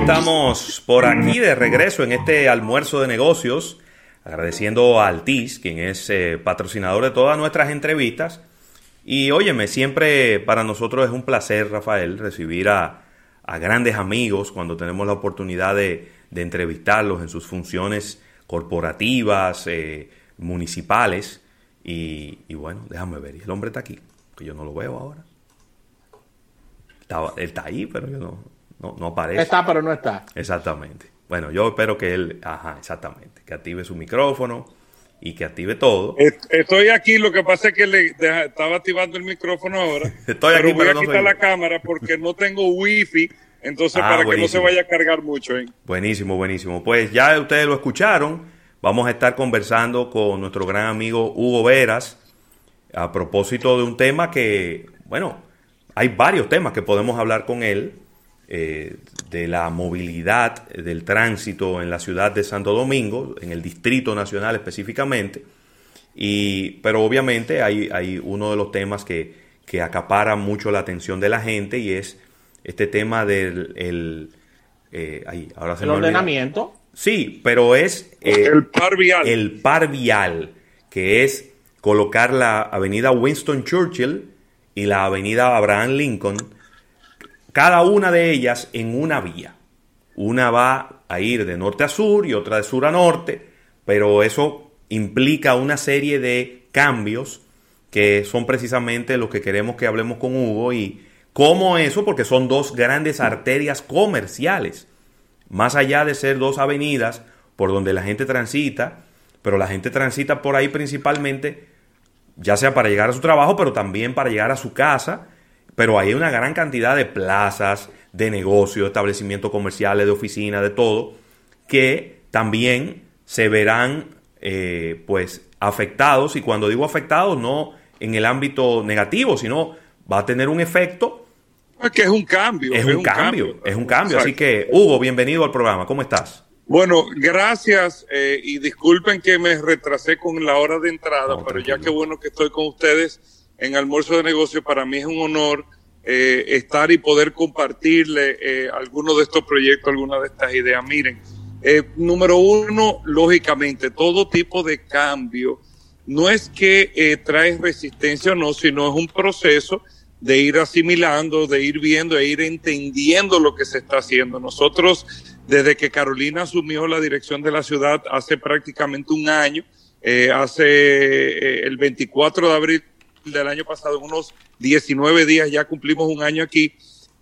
estamos por aquí de regreso en este almuerzo de negocios, agradeciendo a Altis, quien es eh, patrocinador de todas nuestras entrevistas. Y óyeme, siempre para nosotros es un placer, Rafael, recibir a, grandes amigos cuando tenemos la oportunidad de, entrevistarlos en sus funciones corporativas, eh, municipales. Y, bueno, déjame ver, el hombre está aquí, que yo no lo veo ahora. él está ahí, pero yo no, no, no aparece. Está, pero no está. Exactamente. Bueno, yo espero que él, ajá, exactamente, que active su micrófono y que active todo. Estoy aquí, lo que pasa es que le estaba activando el micrófono ahora. Estoy aquí, pero voy a quitar la cámara porque no tengo wifi, entonces ah, para que no se vaya a cargar mucho. ¿eh? Buenísimo, buenísimo. Pues ya ustedes lo escucharon, vamos a estar conversando con nuestro gran amigo Hugo Veras a propósito de un tema que, bueno, hay varios temas que podemos hablar con él eh, de la movilidad del tránsito en la ciudad de Santo Domingo, en el Distrito Nacional específicamente. Y, pero obviamente hay, hay uno de los temas que, que, acapara mucho la atención de la gente y es este tema del el, eh, ahora se ordenamiento. Sí, pero es eh, el par vial. El par vial, que es colocar la avenida Winston Churchill y la avenida Abraham Lincoln cada una de ellas en una vía. Una va a ir de norte a sur y otra de sur a norte, pero eso implica una serie de cambios que son precisamente los que queremos que hablemos con Hugo y cómo eso, porque son dos grandes arterias comerciales, más allá de ser dos avenidas por donde la gente transita, pero la gente transita por ahí principalmente, ya sea para llegar a su trabajo, pero también para llegar a su casa pero hay una gran cantidad de plazas, de negocios, establecimientos comerciales, de oficinas, de todo, que también se verán eh, pues afectados, y cuando digo afectados, no en el ámbito negativo, sino va a tener un efecto. Es que es un cambio. Es, un, cambio, es un cambio. Así que, Hugo, bienvenido al programa. ¿Cómo estás? Bueno, gracias eh, y disculpen que me retrasé con la hora de entrada, pero ya que bueno que estoy con ustedes en Almuerzo de Negocios. Para mí es un honor eh, estar y poder compartirle eh, algunos de estos proyectos, algunas de estas ideas. Miren, eh, número uno, lógicamente, todo tipo de cambio no es que eh, trae resistencia o no, sino es un proceso de ir asimilando, de ir viendo, de ir entendiendo lo que se está haciendo. Nosotros, desde que Carolina asumió la dirección de la ciudad hace prácticamente un año, eh, hace el 24 de abril del año pasado, en unos 19 días, ya cumplimos un año aquí.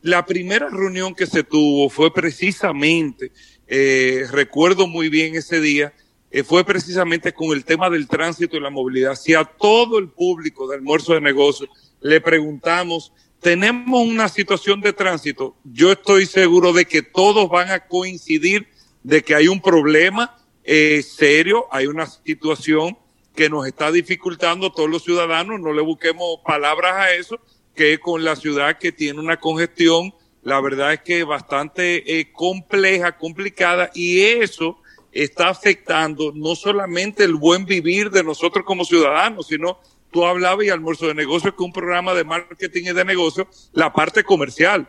La primera reunión que se tuvo fue precisamente, eh, recuerdo muy bien ese día, eh, fue precisamente con el tema del tránsito y la movilidad. Si a todo el público de almuerzo de negocios le preguntamos, tenemos una situación de tránsito, yo estoy seguro de que todos van a coincidir de que hay un problema eh, serio, hay una situación que nos está dificultando a todos los ciudadanos, no le busquemos palabras a eso, que con la ciudad que tiene una congestión, la verdad es que bastante eh, compleja, complicada, y eso está afectando no solamente el buen vivir de nosotros como ciudadanos, sino tú hablabas y almuerzo de negocios, que un programa de marketing y de negocios, la parte comercial.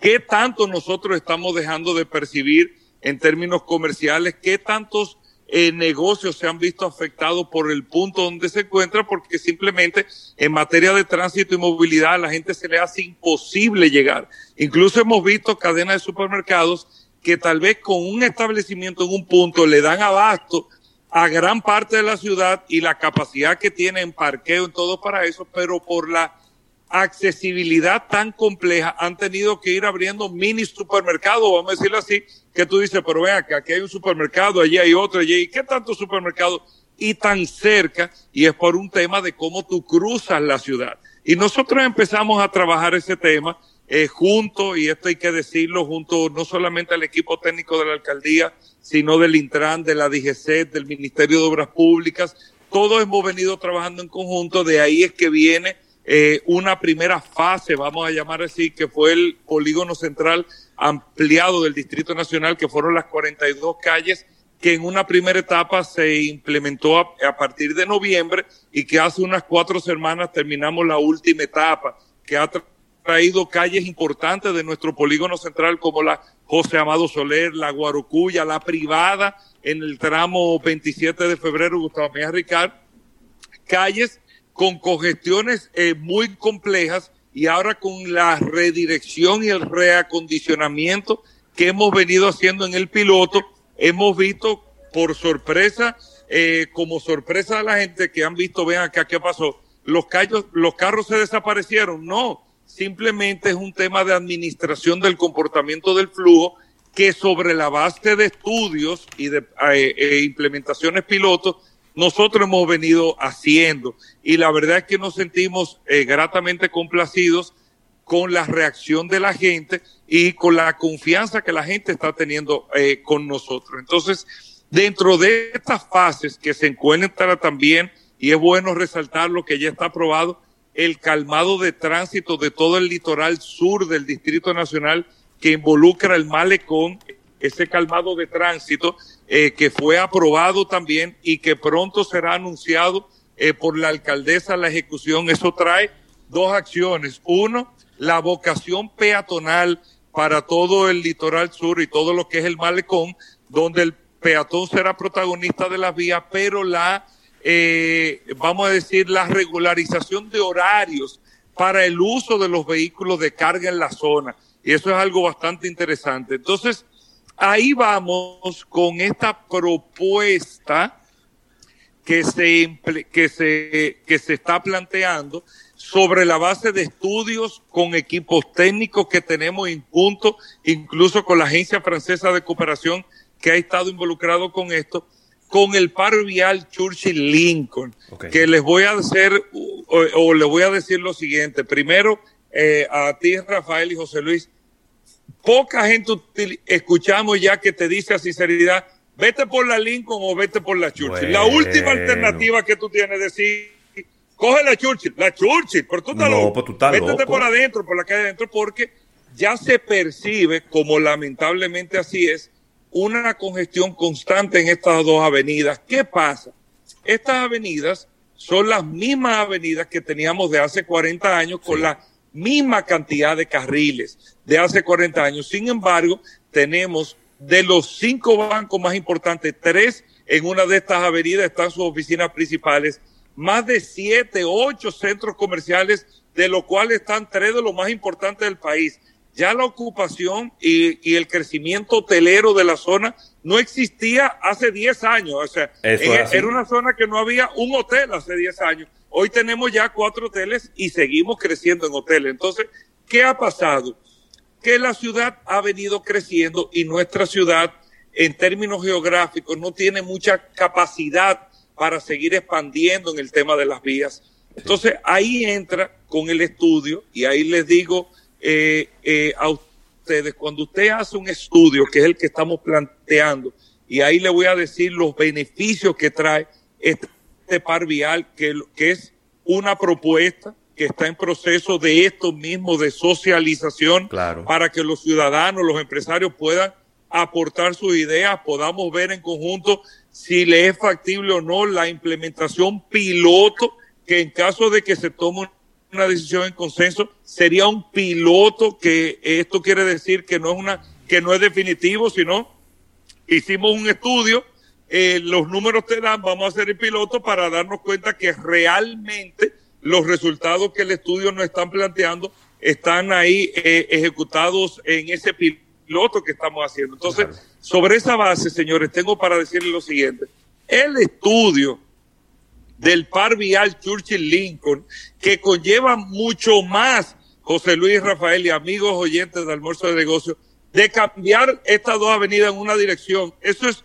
¿Qué tanto nosotros estamos dejando de percibir en términos comerciales? ¿Qué tantos eh, negocios se han visto afectados por el punto donde se encuentra porque simplemente en materia de tránsito y movilidad a la gente se le hace imposible llegar. Incluso hemos visto cadenas de supermercados que tal vez con un establecimiento en un punto le dan abasto a gran parte de la ciudad y la capacidad que tiene en parqueo en todo para eso, pero por la accesibilidad tan compleja han tenido que ir abriendo mini supermercados, vamos a decirlo así, que tú dices, pero vea que aquí hay un supermercado, allí hay otro, allí hay, ¿qué tanto supermercado? Y tan cerca, y es por un tema de cómo tú cruzas la ciudad. Y nosotros empezamos a trabajar ese tema eh, junto, y esto hay que decirlo, junto no solamente al equipo técnico de la alcaldía, sino del Intran, de la DGC, del Ministerio de Obras Públicas. Todos hemos venido trabajando en conjunto, de ahí es que viene eh, una primera fase, vamos a llamar así, que fue el polígono central ampliado del Distrito Nacional, que fueron las 42 calles que en una primera etapa se implementó a, partir de noviembre y que hace unas cuatro semanas terminamos la última etapa, que ha traído calles importantes de nuestro polígono central como la José Amado Soler, la Guarocuya, la privada en el tramo 27 de febrero, Gustavo Mejía Ricard, calles con congestiones eh, muy complejas y ahora con la redirección y el reacondicionamiento que hemos venido haciendo en el piloto, hemos visto por sorpresa, eh, como sorpresa de la gente que han visto, vean acá qué pasó, los, callos, los carros se desaparecieron, no, simplemente es un tema de administración del comportamiento del flujo que sobre la base de estudios y de eh, eh, implementaciones pilotos nosotros hemos venido haciendo. Y la verdad es que nos sentimos eh, gratamente complacidos con la reacción de la gente y con la confianza que la gente está teniendo con nosotros. Entonces, dentro de estas fases que se encuentran también, y es bueno resaltar lo que ya está aprobado, el calmado de tránsito de todo el litoral sur del Distrito Nacional que involucra el malecón, ese calmado de tránsito eh, que fue aprobado también y que pronto será anunciado eh, por la alcaldesa la ejecución. Eso trae dos acciones. Uno, la vocación peatonal para todo el litoral sur y todo lo que es el malecón, donde el peatón será protagonista de las vías, pero la eh, vamos a decir, la regularización de horarios para el uso de los vehículos de carga en la zona. Y eso es algo bastante interesante. Entonces, ahí vamos con esta propuesta que se, que se, que se está planteando sobre la base de estudios con equipos técnicos que tenemos en punto, incluso con la Agencia Francesa de Cooperación que ha estado involucrado con esto, con el paro vial Churchill Lincoln, que les voy a hacer o, les voy a decir lo siguiente. Primero, eh, a ti, Rafael y José Luis, poca gente escuchamos ya que te dice a sinceridad, vete por la Lincoln o vete por la Churchill. La última alternativa que tú tienes es decir, coge la Churchill, la Churchill, pero tú estás no, loco. Pues Vétete por adentro, por la calle adentro, porque ya se percibe, como lamentablemente así es, una congestión constante en estas dos avenidas. ¿Qué pasa? Estas avenidas son las mismas avenidas que teníamos de hace 40 años con la misma cantidad de carriles de hace 40 años. Sin embargo, tenemos de los cinco bancos más importantes, tres en una de estas avenidas están sus oficinas principales, más de siete, ocho centros comerciales, de los cuales están tres de los más importantes del país ya la ocupación y, el crecimiento hotelero de la zona no existía hace 10 años. O sea, era una zona que no había un hotel hace 10 años. Hoy tenemos ya cuatro hoteles y seguimos creciendo en hoteles. Entonces, ¿qué ha pasado? Que la ciudad ha venido creciendo y nuestra ciudad, en términos geográficos, no tiene mucha capacidad para seguir expandiendo en el tema de las vías. Entonces, ahí entra con el estudio y ahí les digo, eh, eh, a ustedes, cuando usted hace un estudio, que es el que estamos planteando, y ahí le voy a decir los beneficios que trae este par vial, que, que es una propuesta que está en proceso de esto mismo, de socialización, para que los ciudadanos, los empresarios puedan aportar sus ideas, podamos ver en conjunto si le es factible o no la implementación piloto, que en caso de que se tome una decisión en consenso, sería un piloto que esto quiere decir que no es una, que no es definitivo, sino hicimos un estudio, eh, los números te dan, vamos a hacer el piloto para darnos cuenta que realmente los resultados que el estudio nos están planteando están ahí eh, ejecutados en ese piloto que estamos haciendo. Entonces, sobre esa base, señores, tengo para decirles lo siguiente. El estudio del par vial Churchill Lincoln, que conlleva mucho más, José Luis Rafael y amigos oyentes de almuerzo de negocio, de cambiar estas dos avenidas en una dirección. Eso es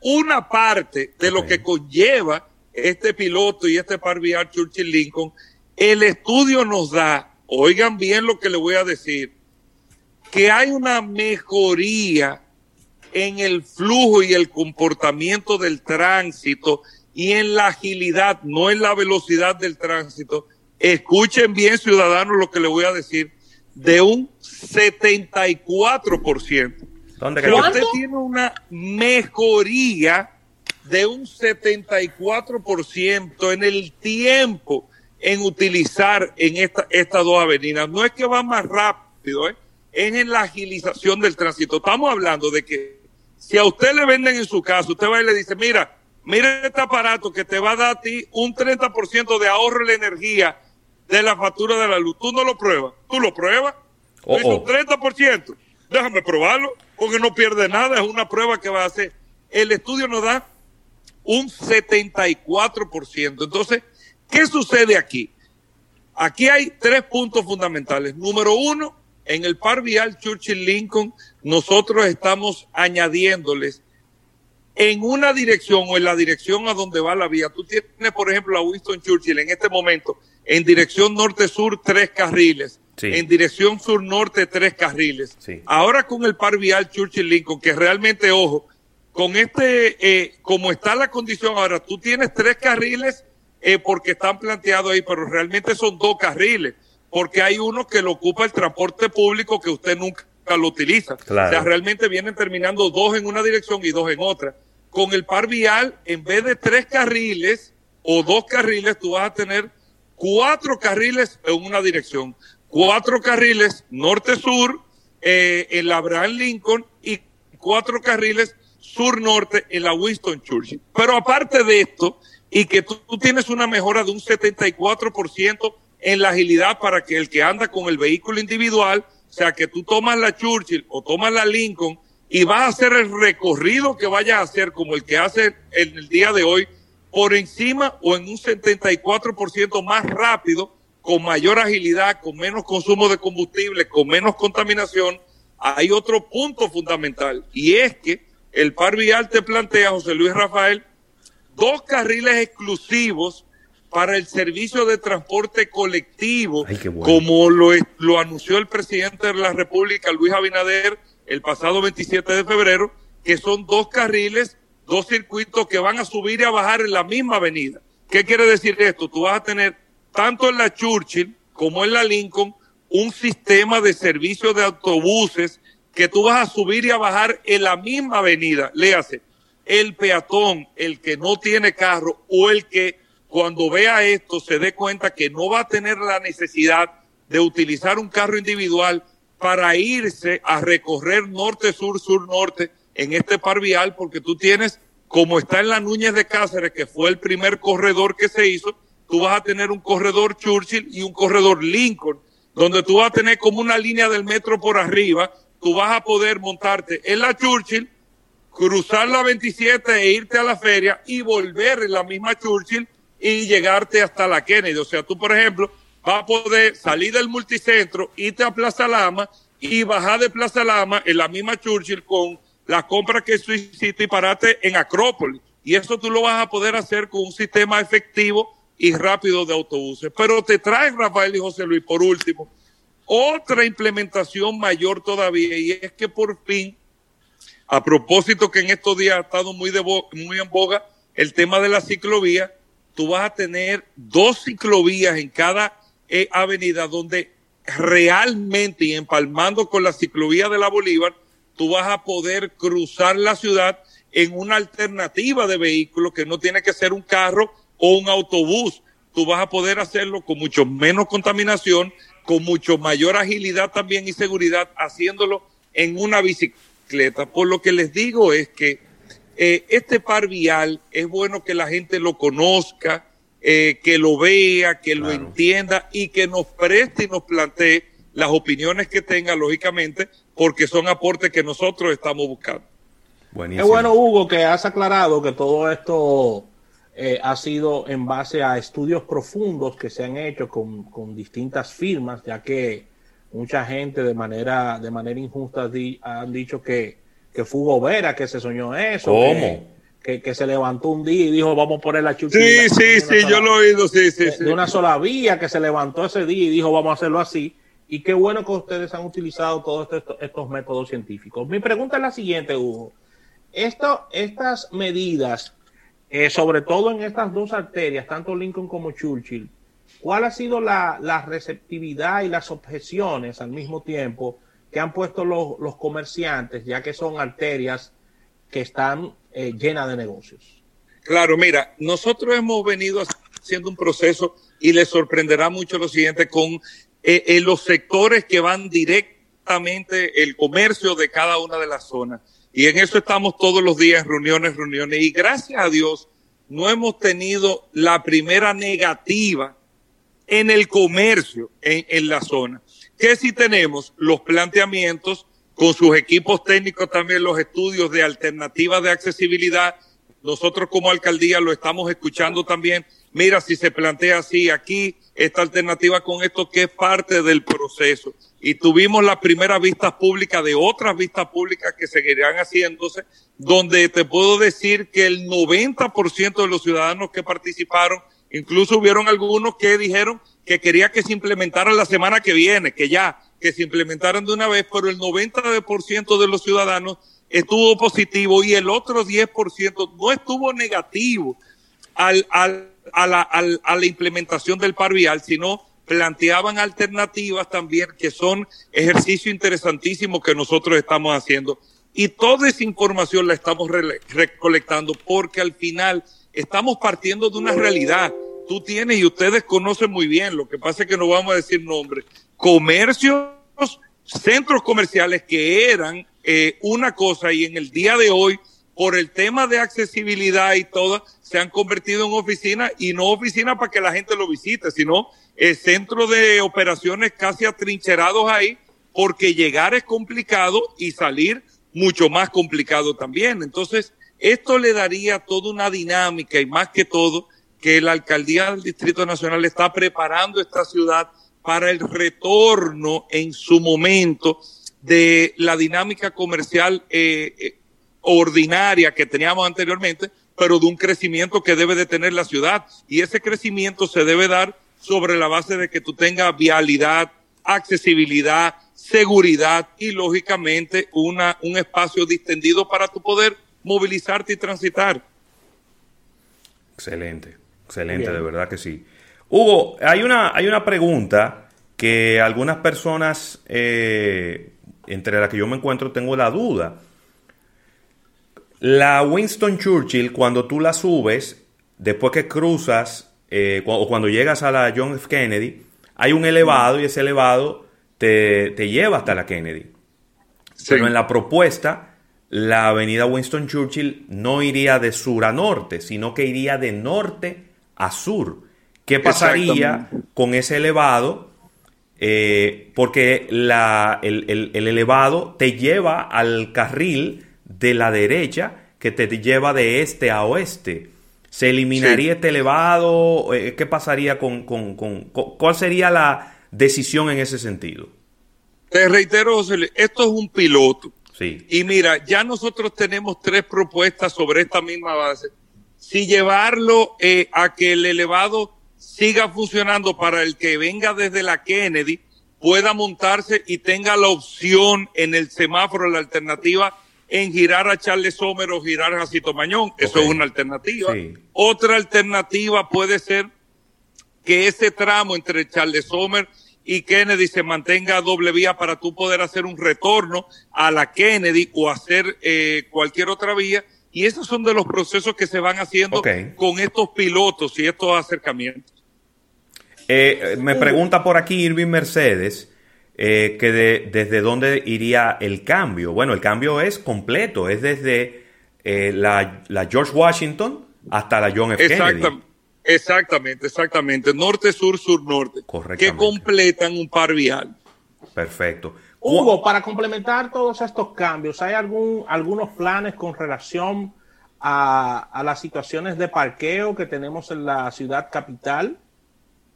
una parte de lo que conlleva este piloto y este par Churchill Lincoln. El estudio nos da, oigan bien lo que le voy a decir, que hay una mejoría en el flujo y el comportamiento del tránsito y en la agilidad, no en la velocidad del tránsito. Escuchen bien, ciudadanos, lo que le voy a decir, de un 74%. ¿Dónde Usted tiene una mejoría de un 74% en el tiempo en utilizar en esta, estas dos avenidas. No es que va más rápido, ¿eh? es en la agilización del tránsito. Estamos hablando de que si a usted le venden en su casa, usted va y le dice, mira, mira este aparato que te va a dar a ti un 30% de ahorro en la energía de la factura de la luz. Tú no lo pruebas. Tú lo pruebas. Oh, Es un 30%. Déjame probarlo, porque no pierde nada. Es una prueba que va a hacer. El estudio nos da un 74%. Entonces, ¿qué sucede aquí? Aquí hay tres puntos fundamentales. Número uno, en el par vial Churchill Lincoln, nosotros estamos añadiéndoles en una dirección o en la dirección a donde va la vía. Tú tienes, por ejemplo, a Winston Churchill en este momento en dirección norte-sur tres carriles. En dirección sur-norte, tres carriles. Ahora con el par vial Churchill Lincoln, que realmente, ojo, con este, eh, como está la condición ahora, tú tienes tres carriles eh, porque están planteados ahí, pero realmente son dos carriles, porque hay uno que lo ocupa el transporte público que usted nunca lo utiliza. O sea, realmente vienen terminando dos en una dirección y dos en otra. Con el par vial, en vez de tres carriles o dos carriles, tú vas a tener cuatro carriles en una dirección, cuatro carriles norte-sur eh, en la Abraham Lincoln y cuatro carriles sur-norte en la Winston Churchill. Pero aparte de esto, y que tú, tienes una mejora de un 74% en la agilidad para que el que anda con el vehículo individual, o sea, que tú tomas la Churchill o tomas la Lincoln y vas a hacer el recorrido que vayas a hacer como el que hace en el día de hoy, por encima o en un 74% más rápido, con mayor agilidad, con menos consumo de combustible, con menos contaminación, hay otro punto fundamental y es que el par vial te plantea, José Luis Rafael, dos carriles exclusivos para el servicio de transporte colectivo, como lo, lo anunció el presidente de la República, Luis Abinader, el pasado 27 de febrero, que son dos carriles, dos circuitos que van a subir y a bajar en la misma avenida. ¿Qué quiere decir esto? Tú vas a tener tanto en la Churchill como en la Lincoln un sistema de servicio de autobuses que tú vas a subir y a bajar en la misma avenida. Léase, el peatón, el que no tiene carro o el que cuando vea esto se dé cuenta que no va a tener la necesidad de utilizar un carro individual para irse a recorrer norte, sur, sur, norte en este par vial, porque tú tienes, como está en la Núñez de Cáceres, que fue el primer corredor que se hizo, tú vas a tener un corredor Churchill y un corredor Lincoln, donde tú vas a tener como una línea del metro por arriba, tú vas a poder montarte en la Churchill, cruzar la 27 e irte a la feria y volver en la misma Churchill y llegarte hasta la Kennedy. O sea, tú, por ejemplo, vas a poder salir del multicentro, irte a Plaza Lama y bajar de Plaza Lama en la misma Churchill con la compra que tú hiciste y pararte en Acrópolis. Y eso tú lo vas a poder hacer con un sistema efectivo y rápido de autobuses. Pero te trae Rafael y José Luis, por último, otra implementación mayor todavía, y es que por fin, a propósito que en estos días ha estado muy, de muy en boga el tema de la ciclovía, tú vas a tener dos ciclovías en cada eh, avenida donde realmente y empalmando con la ciclovía de la Bolívar, tú vas a poder cruzar la ciudad en una alternativa de vehículos que no tiene que ser un carro o un autobús. Tú vas a poder hacerlo con mucho menos contaminación, con mucho mayor agilidad también y seguridad, haciéndolo en una bicicleta. Por lo que les digo es que eh, este par vial es bueno que la gente lo conozca, eh, que lo vea, que lo entienda y que nos preste y nos plantee las opiniones que tenga, lógicamente, porque son aportes que nosotros estamos buscando. Es bueno, Hugo, que has aclarado que todo esto eh, ha sido en base a estudios profundos que se han hecho con, con distintas firmas, ya que mucha gente de manera, de manera injusta han dicho que, que fue Gobera que se soñó eso. Que, que, se levantó un día y dijo, vamos a poner la chuchita. Sí, sí, sí, yo lo he oído, sí, sí, de, una sola vía, que se levantó ese día y dijo, vamos a hacerlo así. Y qué bueno que ustedes han utilizado todos estos, estos métodos científicos. Mi pregunta es la siguiente, Hugo. Esto, estas medidas eh, sobre todo en estas dos arterias, tanto Lincoln como Churchill, ¿cuál ha sido la, receptividad y las objeciones al mismo tiempo que han puesto los, comerciantes, ya que son arterias que están eh, llenas de negocios? Claro, mira, nosotros hemos venido haciendo un proceso y les sorprenderá mucho lo siguiente con eh, los sectores que van directo exactamente el comercio de cada una de las zonas. Y en eso estamos todos los días, reuniones, reuniones. Y gracias a Dios no hemos tenido la primera negativa en el comercio en, en la zona. Que si tenemos los planteamientos con sus equipos técnicos también los estudios de alternativas de accesibilidad. Nosotros como alcaldía lo estamos escuchando también. Mira, si se plantea así aquí, esta alternativa con esto que es parte del proceso. Y tuvimos las primeras vistas públicas de otras vistas públicas que seguirán haciéndose, donde te puedo decir que el 90% de los ciudadanos que participaron, incluso hubieron algunos que dijeron que quería que se implementara la semana que viene, que ya, que se implementaran de una vez, pero el 90% de los ciudadanos estuvo positivo y el otro 10% no estuvo negativo al, al, a, la, a la implementación del par vial, sino planteaban alternativas también que son ejercicio interesantísimo que nosotros estamos haciendo. Y toda esa información la estamos recolectando porque al final estamos partiendo de una realidad. Tú tienes y ustedes conocen muy bien, lo que pasa es que no vamos a decir nombres, comercios, centros comerciales que eran eh, una cosa y en el día de hoy, por el tema de accesibilidad y todo, se han convertido en oficinas y no oficinas para que la gente lo visite, sino el centro de operaciones casi atrincherados ahí, porque llegar es complicado y salir mucho más complicado también. Entonces, esto le daría toda una dinámica y más que todo que la alcaldía del Distrito Nacional está preparando esta ciudad para el retorno en su momento de la dinámica comercial eh, eh, ordinaria que teníamos anteriormente, pero de un crecimiento que debe de tener la ciudad. Y ese crecimiento se debe dar sobre la base de que tú tengas vialidad, accesibilidad, seguridad y lógicamente una, un espacio distendido para tu poder movilizarte y transitar. Excelente, excelente, de verdad que sí. Hugo, hay una, hay una pregunta que algunas personas, eh, entre las que yo me encuentro, tengo la duda. La Winston Churchill, cuando tú la subes, después que cruzas eh, o cuando llegas a la John F. Kennedy, hay un elevado y ese elevado te, lleva hasta la Kennedy. Pero en la propuesta, la avenida Winston Churchill no iría de sur a norte, sino que iría de norte a sur. ¿Qué pasaría con ese elevado? Eh, porque la, el, el, elevado te lleva al carril de la derecha que te lleva de este a oeste. ¿Se eliminaría este elevado? Eh, ¿Qué pasaría con, con, con, ¿Cuál sería la decisión en ese sentido? Te reitero, José, esto es un piloto. Sí. Y mira, ya nosotros tenemos tres propuestas sobre esta misma base. Si llevarlo eh, a que el elevado siga funcionando para el que venga desde la Kennedy, pueda montarse y tenga la opción en el semáforo, la alternativa en girar a Charles Sommer o girar a Cito Mañón. Eso es una alternativa. Otra alternativa puede ser que ese tramo entre Charles Sommer y Kennedy se mantenga a doble vía para tú poder hacer un retorno a la Kennedy o hacer eh, cualquier otra vía. Y esos son de los procesos que se van haciendo con estos pilotos y estos acercamientos. Eh, me pregunta por aquí Irving Mercedes eh, que desde dónde iría el cambio. Bueno, el cambio es completo, es desde eh, la, George Washington hasta la John F. Kennedy. Exactamente, exactamente. Norte, sur, sur, norte. Que completan un par vial. Perfecto. Hugo, para complementar todos estos cambios, ¿hay algún, algunos planes con relación a, a las situaciones de parqueo que tenemos en la ciudad capital?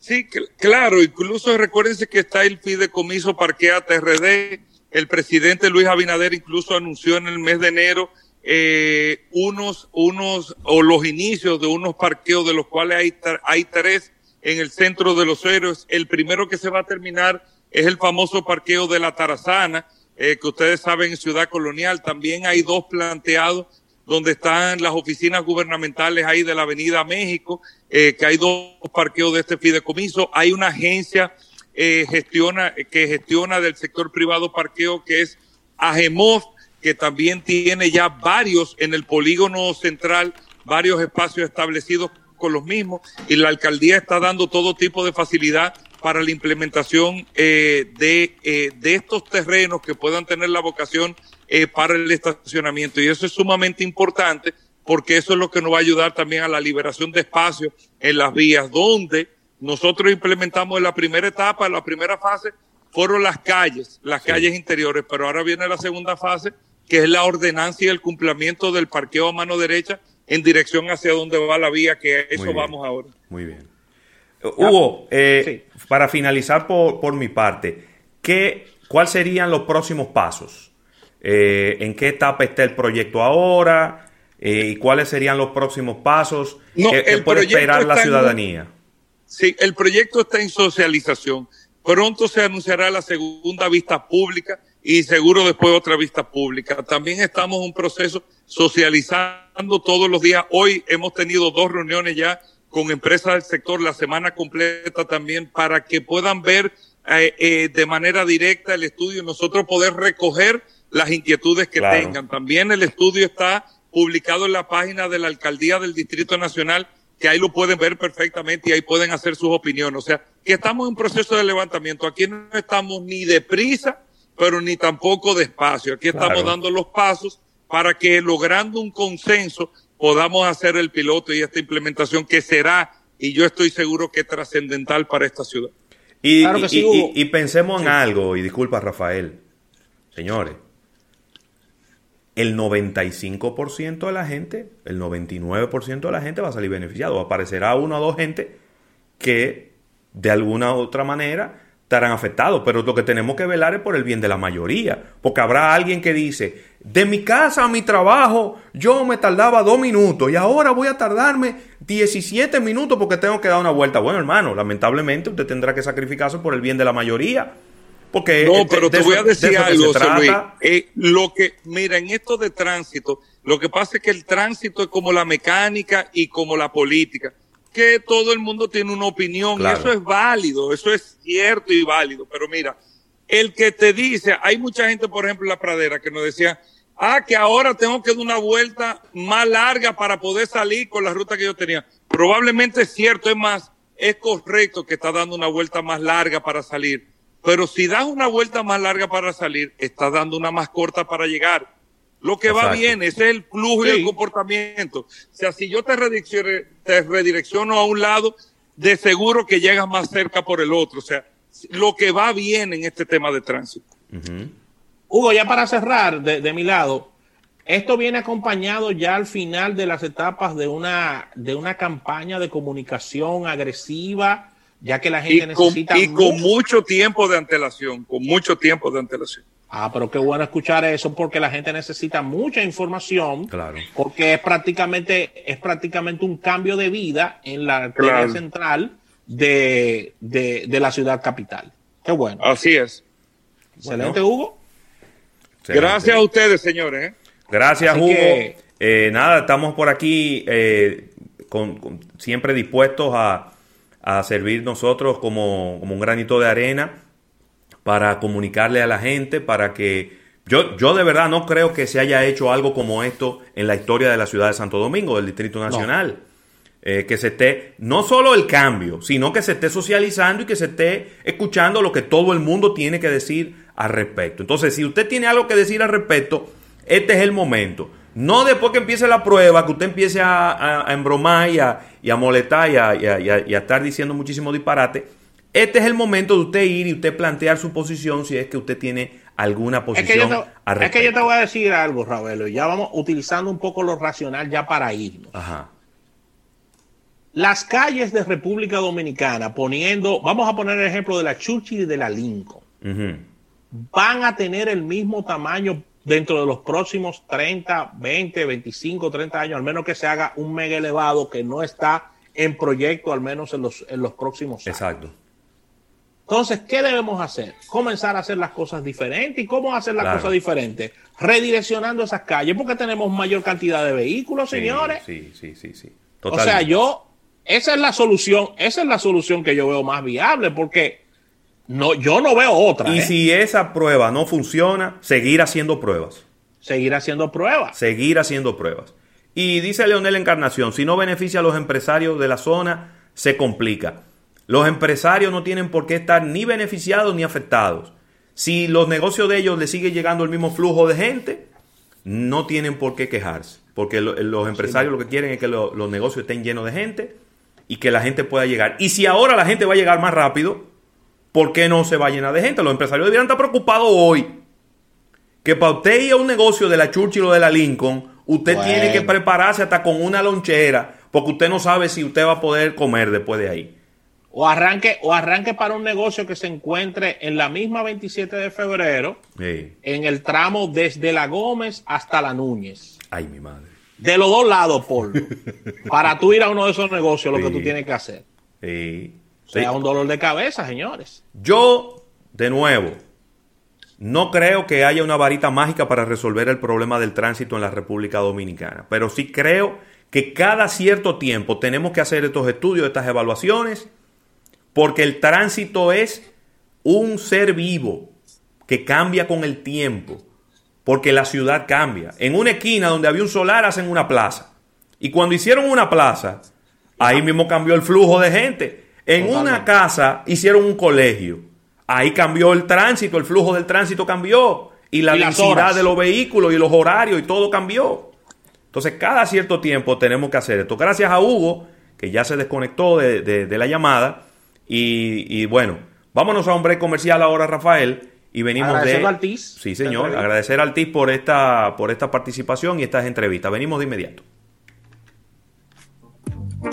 Sí, claro, incluso recuérdense que está el fideicomiso Parquea TRD. El presidente Luis Abinader incluso anunció en el mes de enero eh, unos, unos, o los inicios de unos parqueos de los cuales hay, hay tres en el centro de los héroes. El primero que se va a terminar es el famoso parqueo de la Tarazana, eh, que ustedes saben en Ciudad Colonial. También hay dos planteados donde están las oficinas gubernamentales ahí de la Avenida México, eh, que hay dos parqueos de este fideicomiso. Hay una agencia eh, gestiona, que gestiona del sector privado parqueo que es AGEMOF, que también tiene ya varios en el polígono central, varios espacios establecidos con los mismos, y la alcaldía está dando todo tipo de facilidad para la implementación eh, de, eh, de estos terrenos que puedan tener la vocación eh, para el estacionamiento. Y eso es sumamente importante porque eso es lo que nos va a ayudar también a la liberación de espacio en las vías, donde nosotros implementamos en la primera etapa, en la primera fase, fueron las calles, las calles interiores, pero ahora viene la segunda fase, que es la ordenancia y el cumplimiento del parqueo a mano derecha en dirección hacia donde va la vía, que eso vamos ahora. Muy bien. Hugo, eh, para finalizar por, por mi parte, ¿qué, ¿cuáles serían los próximos pasos? Eh, ¿En qué etapa está el proyecto ahora? Eh, ¿Y cuáles serían los próximos pasos? ¿Qué, puede esperar la ciudadanía? sí, el proyecto está en socialización. Pronto se anunciará la segunda vista pública y seguro después otra vista pública. También estamos en un proceso socializando todos los días. Hoy hemos tenido dos reuniones ya con empresas del sector la semana completa también para que puedan ver eh, eh, de manera directa el estudio y nosotros poder recoger las inquietudes que tengan. También el estudio está publicado en la página de la Alcaldía del Distrito Nacional, que ahí lo pueden ver perfectamente y ahí pueden hacer sus opiniones. O sea, que estamos en un proceso de levantamiento. Aquí no estamos ni deprisa, pero ni tampoco despacio. Aquí estamos dando los pasos para que logrando un consenso podamos hacer el piloto y esta implementación que será, y yo estoy seguro que es trascendental para esta ciudad. Y, y, pensemos en algo, y disculpa Rafael, señores, el 95% de la gente, el 99% de la gente va a salir beneficiado. Aparecerá uno o dos gente que de alguna u otra manera estarán afectados, pero lo que tenemos que velar es por el bien de la mayoría, porque habrá alguien que dice, de mi casa a mi trabajo yo me tardaba dos minutos y ahora voy a tardarme 17 minutos porque tengo que dar una vuelta. Bueno, hermano, lamentablemente usted tendrá que sacrificarse por el bien de la mayoría. Porque no, pero te voy a decir algo, eh, lo que, mira, en esto de tránsito, lo que pasa es que el tránsito es como la mecánica y como la política, que todo el mundo tiene una opinión y eso es válido, eso es cierto y válido. Pero mira, el que te dice, hay mucha gente, por ejemplo, en la pradera que nos decía, ah, que ahora tengo que dar una vuelta más larga para poder salir con la ruta que yo tenía. Probablemente es cierto, es más, es correcto que está dando una vuelta más larga para salir pero si das una vuelta más larga para salir, estás dando una más corta para llegar. Lo que va bien, ese es el flujo y el comportamiento. O sea, si yo te redirecciono, a un lado, de seguro que llegas más cerca por el otro. O sea, lo que va bien en este tema de tránsito. Hugo, ya para cerrar, de, de, mi lado, esto viene acompañado ya al final de las etapas de una, de una campaña de comunicación agresiva ya que la gente necesita. Y con mucho tiempo de antelación, con mucho tiempo de antelación. Ah, pero qué bueno escuchar eso porque la gente necesita mucha información. Claro. Porque es prácticamente, es prácticamente un cambio de vida en la claro. central de, de, la ciudad capital. Qué bueno. Así es. Excelente, Hugo. Gracias a ustedes, señores. ¿eh? Gracias, Hugo. Eh, nada, estamos por aquí eh, con, siempre dispuestos a a servir nosotros como, un granito de arena para comunicarle a la gente, para que yo, yo de verdad no creo que se haya hecho algo como esto en la historia de la ciudad de Santo Domingo, del Distrito Nacional. Eh, que se esté, no solo el cambio, sino que se esté socializando y que se esté escuchando lo que todo el mundo tiene que decir al respecto. Entonces, si usted tiene algo que decir al respecto, este es el momento. No después que empiece la prueba, que usted empiece a, embromar y a, y a moletar y a, estar diciendo muchísimo disparate. Este es el momento de usted ir y usted plantear su posición si es que usted tiene alguna posición. Es que yo te, es que yo te voy a decir algo, Ravelo. Ya vamos utilizando un poco lo racional ya para irnos. Ajá. Las calles de República Dominicana, poniendo, vamos a poner el ejemplo de la Churchill y de la Lincoln, van a tener el mismo tamaño dentro de los próximos 30, 20, 25, 30 años, al menos que se haga un mega elevado que no está en proyecto, al menos en los, en los próximos años. Exacto. Entonces, ¿qué debemos hacer? Comenzar a hacer las cosas diferentes. ¿Y cómo hacer las cosas diferentes? Redireccionando esas calles, porque tenemos mayor cantidad de vehículos, señores. Sí, sí, sí, sí. O sea, yo, esa es la solución, esa es la solución que yo veo más viable, porque no, yo no veo otra. Y ¿eh? si esa prueba no funciona, seguir haciendo pruebas. Seguir haciendo pruebas. Seguir haciendo pruebas. Y dice Leonel Encarnación, si no beneficia a los empresarios de la zona, se complica. Los empresarios no tienen por qué estar ni beneficiados ni afectados. Si los negocios de ellos les sigue llegando el mismo flujo de gente, no tienen por qué quejarse. Porque los empresarios lo que quieren es que los negocios estén llenos de gente y que la gente pueda llegar. Y si ahora la gente va a llegar más rápido, ¿por qué no se va a llenar de gente? Los empresarios deberían estar preocupados hoy. Que para usted ir a un negocio de la Churchill o de la Lincoln, usted tiene que prepararse hasta con una lonchera, porque usted no sabe si usted va a poder comer después de ahí. O arranque, o arranque para un negocio que se encuentre en la misma 27 de febrero, en el tramo desde la Gómez hasta la Núñez. Ay, mi madre. De los dos lados, Paul. para tú ir a uno de esos negocios, lo que tú tienes que hacer. Sí. Sea un dolor de cabeza, señores. Yo, de nuevo, no creo que haya una varita mágica para resolver el problema del tránsito en la República Dominicana, pero sí creo que cada cierto tiempo tenemos que hacer estos estudios, estas evaluaciones, porque el tránsito es un ser vivo que cambia con el tiempo porque la ciudad cambia. En una esquina donde había un solar hacen una plaza. Y cuando hicieron una plaza, ahí mismo cambió el flujo de gente. En una casa hicieron un colegio. Ahí cambió el tránsito, el flujo del tránsito cambió. Y la densidad de los vehículos y los horarios y todo cambió. Entonces, cada cierto tiempo tenemos que hacer esto. Gracias a Hugo, que ya se desconectó de, la llamada. Y, y, bueno, vámonos a un break comercial ahora, Rafael. Y venimos Agradecer de... Altiz. Sí, señor. Agradecer a Altiz por esta, por esta participación y estas entrevistas. Venimos de inmediato.